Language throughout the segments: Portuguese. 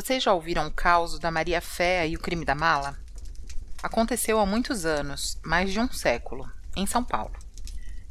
Vocês já ouviram o caos da Maria Fé e o crime da mala? Aconteceu há muitos anos, mais de um século, em São Paulo.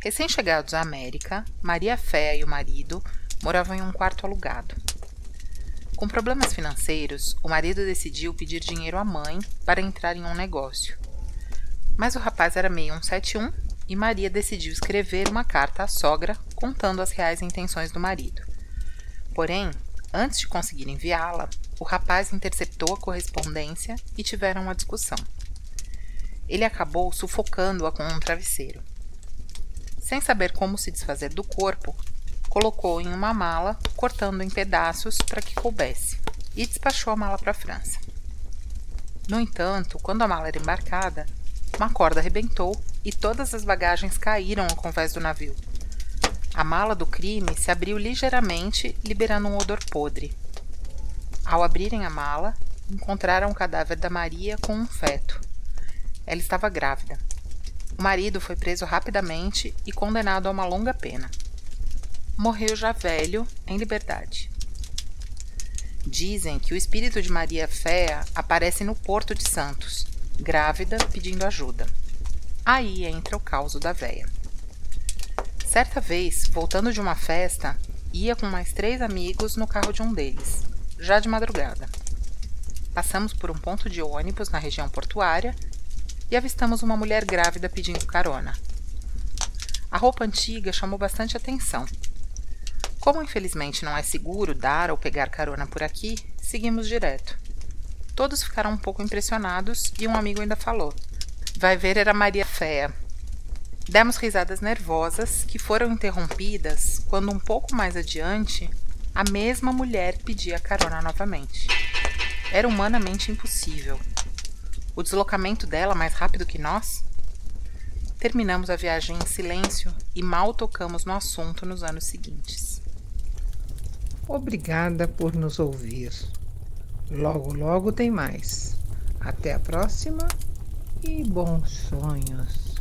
Recém-chegados à América, Maria Fé e o marido moravam em um quarto alugado. Com problemas financeiros, o marido decidiu pedir dinheiro à mãe para entrar em um negócio. Mas o rapaz era meio 171 e Maria decidiu escrever uma carta à sogra contando as reais intenções do marido. Porém, Antes de conseguir enviá-la, o rapaz interceptou a correspondência e tiveram uma discussão. Ele acabou sufocando-a com um travesseiro. Sem saber como se desfazer do corpo, colocou em uma mala, cortando em pedaços para que coubesse, e despachou a mala para a França. No entanto, quando a mala era embarcada, uma corda arrebentou e todas as bagagens caíram ao convés do navio. A mala do crime se abriu ligeiramente, liberando um odor podre. Ao abrirem a mala, encontraram o cadáver da Maria com um feto. Ela estava grávida. O marido foi preso rapidamente e condenado a uma longa pena. Morreu já velho, em liberdade. Dizem que o espírito de Maria Féa aparece no Porto de Santos, grávida, pedindo ajuda. Aí entra o caos da véia. Certa vez, voltando de uma festa, ia com mais três amigos no carro de um deles, já de madrugada. Passamos por um ponto de ônibus na região portuária e avistamos uma mulher grávida pedindo carona. A roupa antiga chamou bastante atenção. Como infelizmente não é seguro dar ou pegar carona por aqui, seguimos direto. Todos ficaram um pouco impressionados e um amigo ainda falou: Vai ver, era Maria Féa. Demos risadas nervosas que foram interrompidas quando, um pouco mais adiante, a mesma mulher pedia carona novamente. Era humanamente impossível. O deslocamento dela mais rápido que nós? Terminamos a viagem em silêncio e mal tocamos no assunto nos anos seguintes. Obrigada por nos ouvir. Logo, logo tem mais. Até a próxima e bons sonhos.